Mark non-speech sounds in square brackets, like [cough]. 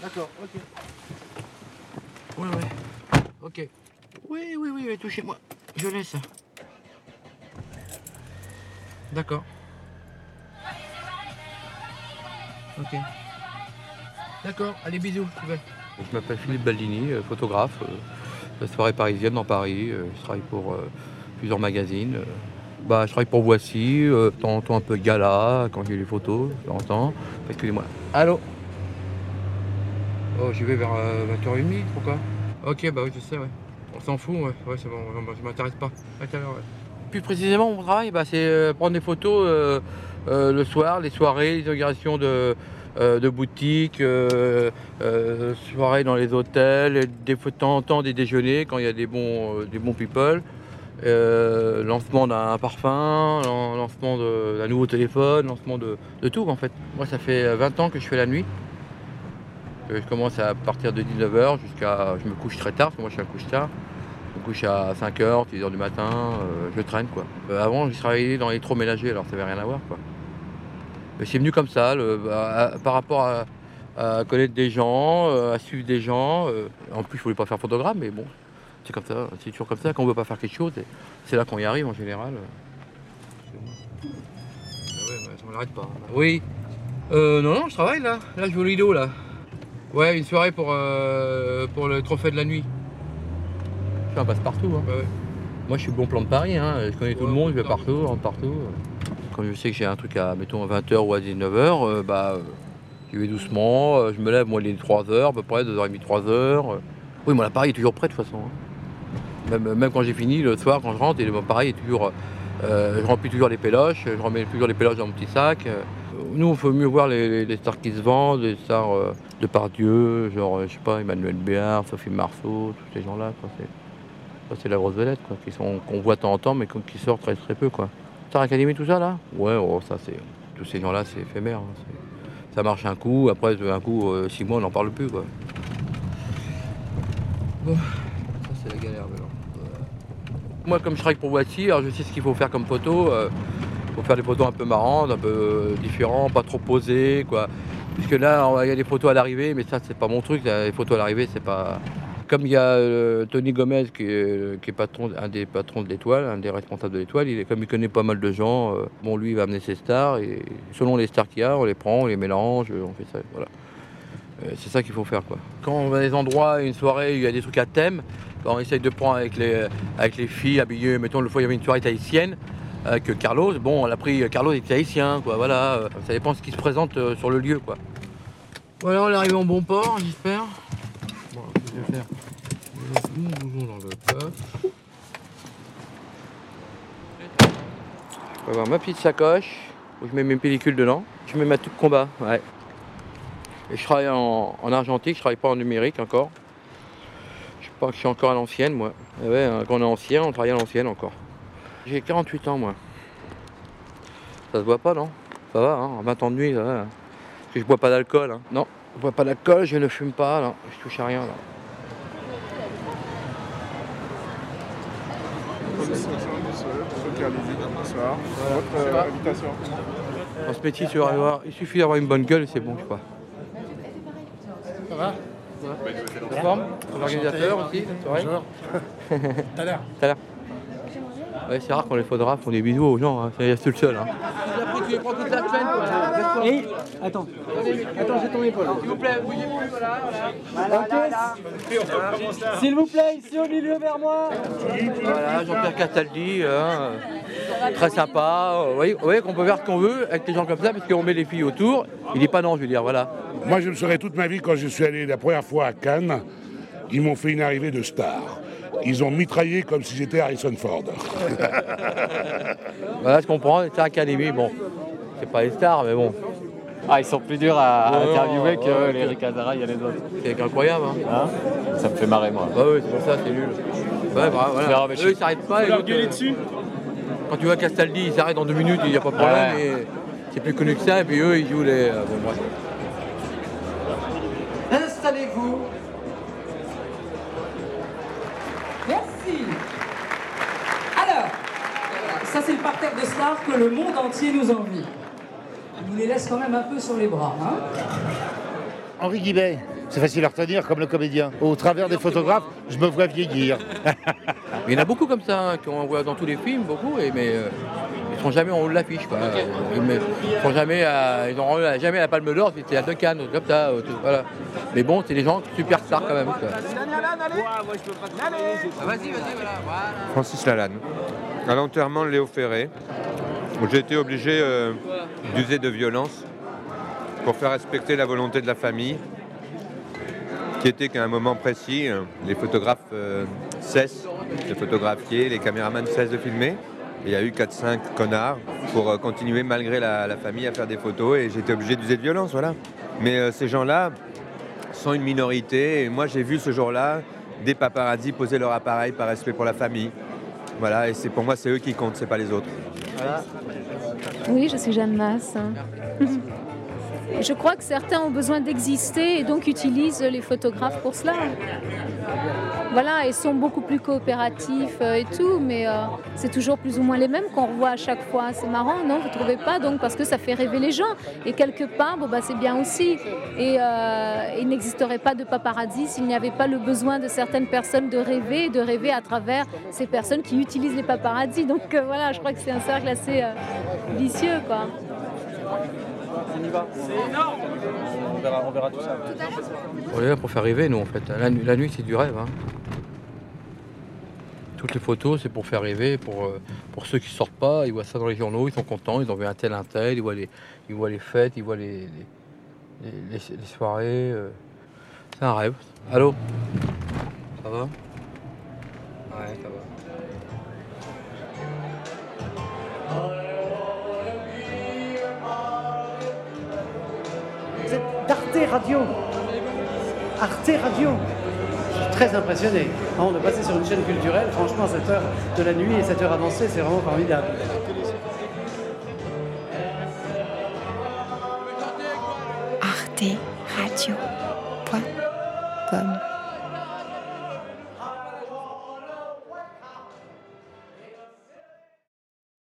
D'accord, ok. Ouais, ouais. Ok. Oui, oui, oui, oui touchez-moi. Je laisse. D'accord. Ok. D'accord, allez, bisous, tu veux. Je m'appelle Philippe Baldini, euh, photographe, euh, de la soirée parisienne dans Paris. Euh, Je travaille pour euh, plusieurs magazines. Bah, je travaille pour Voici, euh, de temps en temps un peu gala, quand j'ai les photos, de temps en temps. Excusez-moi. Allô? Oh, j'y vais vers euh, 20h30, pourquoi? Ok, bah oui, je sais, ouais. On s'en fout, ouais, ouais ouais, je m'intéresse pas. À. Plus précisément, mon travail, bah, c'est euh, prendre des photos euh, euh, le soir, les soirées, les inaugurations de, euh, boutiques, euh, euh, soirées dans les hôtels, des de temps en temps des déjeuners quand il y a des bons, euh, des bons people. Euh, lancement d'un parfum, lan- lancement d'un nouveau téléphone, lancement de tout en fait. Moi ça fait 20 ans que je fais la nuit. Euh, Je commence à partir de 19h jusqu'à. Je me couche très tard, parce que moi je suis un couche tard. Je me couche à 5h, 6h du matin, euh, je traîne quoi. Euh, avant, je travaillais dans l'électroménager, alors ça n'avait rien à voir quoi. Mais c'est venu comme ça, le- à- à- par rapport à, à connaître des gens, euh, à suivre des gens. en plus, je voulais pas faire photographe, mais bon, c'est comme ça, c'est toujours comme ça. Quand on veut pas faire quelque chose, c'est là qu'on y arrive en général. Ah ouais, on n'arrête pas. Oui. Euh, non, non, je travaille là. Là, je joue au Lido là. Ouais, une soirée pour, euh, pour le trophée de la nuit. Je suis un passe-partout. hein. Ouais, ouais. Moi, je suis bon plan de Paris. hein. Je connais tout le monde, je vais partout, je rentre partout. Quand je sais que j'ai un truc à, mettons, à 20h ou à 19h, euh, bah, euh, j'y vais doucement. je me lève, moi, il est 3h, à peu près, 2h30, 3h. Oui, mon appareil est toujours prêt, de toute façon. hein. Même, même quand j'ai fini, le soir, quand je rentre, mon appareil est toujours... euh, je remplis toujours les péloches, je remets toujours les péloches dans mon petit sac. Euh. Nous, il faut mieux voir les, stars qui se vendent, les stars euh, de Pardieu, genre, euh, je sais pas, Emmanuel Béard, Sophie Marceau, tous ces gens-là. C'est- la grosse vedette, quoi, qui sont, qu'on voit de temps en temps, mais qui sortent très très peu, quoi. Star Academy, tout ça, là? Ouais, oh, ça, c'est... Tous ces gens-là, c'est éphémère. hein, Ça marche un coup, après, un coup, euh, six mois, on n'en parle plus, quoi. Ça, c'est la galère. Moi, comme je travaille pour Voici, alors je sais ce qu'il faut faire comme photo. Faire des photos un peu marrantes, un peu euh, différentes, pas trop posées, quoi. Puisque là, il y a des photos à l'arrivée, mais ça, c'est pas mon truc. Les photos à l'arrivée, c'est pas... Comme il y a euh, Tony Gomez qui est, qui est patron, un des patrons de l'étoile, un des responsables de l'étoile, il comme il connaît pas mal de gens, euh, bon lui il va amener ses stars et selon les stars qu'il y a, on les prend, on les mélange, on fait ça, voilà. Euh, c'est ça qu'il faut faire quoi. Quand on va à des endroits, une soirée, il y a des trucs à thème, bah, on essaye de prendre avec les, avec les filles habillées, mettons le fois il y avait une soirée tahitienne avec Carlos, bon on a pris Carlos est tahitien quoi, voilà, euh, ça dépend de ce qui se présente euh, sur le lieu quoi. Voilà, on est arrivé en bon port, j'espère. Bon, que je vais faire dans le coffre. Je vais avoir ma petite sacoche où je mets mes pellicules dedans. Je mets ma tube combat, ouais. Et je travaille en, en argentique, je travaille pas en numérique encore. Je pense que je suis encore à l'ancienne moi. Et ouais, hein, quand on est ancien, on travaille à l'ancienne encore. J'ai 48 ans moi. Ça se voit pas non? Ça va, hein, en 20 ans de nuit, ça va. hein. Parce que je bois pas d'alcool. hein. Non, je bois pas d'alcool, je ne fume pas, non. je touche à rien. Là. Bonsoir. Votre invitation Dans ce métier, tu vas avoir- il suffit d'avoir une bonne gueule et c'est bon, je crois. Ça va? La forme? L'organisateur aussi, la soirée Bonjour. [laughs] Tout à l'heure. Tout à l'heure. Ouais, c'est rare quand les photographes font des bisous aux gens, hein. c'est c'est le seul. Hein. Tu les prends toute la semaine. Et attends. Attends, j'ai ton épaule. S'il vous plaît, bougez plus, voilà. voilà. S'il vous plaît, ici au milieu vers moi. Voilà, Jean-Pierre Castaldi, hein, très sympa. Vous voyez, qu'on peut faire ce qu'on veut avec des gens comme ça, parce qu'on met les filles autour. Il n'est pas non, je veux dire, voilà. Moi, je me souviens toute ma vie quand je suis allé la première fois à Cannes, ils m'ont fait une arrivée de star. Ils ont mitraillé comme si j'étais Harrison Ford. [laughs] Voilà ce qu'on prend, c'est Académie, bon. C'est pas les stars, mais bon. Ah, ils sont plus durs à, interviewer ouais, que ouais, les Hazara, il y a les autres. C'est incroyable, hein. Hein ça me fait marrer, moi. Bah oui, c'est pour ça, c'est nul. Ouais, bah, voilà. je- Eux, ils s'arrêtent pas. et l'autre, euh, Quand tu vois Castaldi, il s'arrête en deux minutes, il n'y a pas de problème. Ouais. Et c'est plus connu que ça, et puis eux, ils jouent les. euh, bon, bref. Installez-vous. Merci. Alors, c'est le parterre de stars que le monde entier nous envie. Il nous les laisse quand même un peu sur les bras. Hein Henri Guibet. C'est facile à retenir comme le comédien. Au travers des photographes, je me vois vieillir. Il y en a beaucoup comme ça, hein, qui on voit dans tous les films, beaucoup, et, mais euh, ils sont jamais en haut de l'affiche. quoi. Ils ne sont jamais à, ils n'auront jamais la Palme d'Or, c'était à deux cannes, comme ça. ou tout, voilà. Mais bon, c'est des gens super stars quand même. quoi. Vas-y, vas-y, voilà. voilà. Francis Lalanne. À l'enterrement de Léo Ferré, où j'ai été obligé euh, d'user de violence pour faire respecter la volonté de la famille, qui était qu'à un moment précis, euh, les photographes euh, cessent de photographier, les caméramans cessent de filmer. Il y a eu 4-5 connards pour euh, continuer malgré la, famille à faire des photos et j'étais obligé d'user de violence, voilà. Mais ces gens-là sont une minorité et moi j'ai vu ce jour-là des paparazzis poser leur appareil par respect pour la famille. Voilà, et c'est pour moi c'est eux qui comptent, c'est pas les autres. Oui, je suis Jeanne Masse. [laughs] Je crois que certains ont besoin d'exister et donc utilisent les photographes pour cela. Voilà, ils sont beaucoup plus coopératifs euh, et tout, mais euh, c'est toujours plus ou moins les mêmes qu'on revoit à chaque fois. C'est marrant, non Vous trouvez pas Donc parce que ça fait rêver les gens. Et quelque part, bon, bah, c'est bien aussi. Et euh, il n'existerait pas de paparazzi s'il n'y avait pas le besoin de certaines personnes de rêver, et de rêver à travers ces personnes qui utilisent les paparazzis. Donc voilà, je crois que c'est un cercle assez vicieux, quoi. On y va. On verra, on verra tout ça. On est là pour faire rêver, nous, en fait. La, nu- la nuit, c'est du rêve. hein. Toutes les photos, c'est pour faire rêver. Pour, euh, pour ceux qui sortent pas, ils voient ça dans les journaux, ils sont contents, ils ont vu un tel, un tel, ils voient les, ils voient les fêtes, ils voient les, les, les- les- les soirées. euh. C'est un rêve. Allô? Ça va? Ouais, ça va. d'Arte Radio. Arte Radio. Je suis très impressionné. On est passé sur une chaîne culturelle, franchement, à cette heure de la nuit et cette heure avancée, c'est vraiment formidable. arteradio.com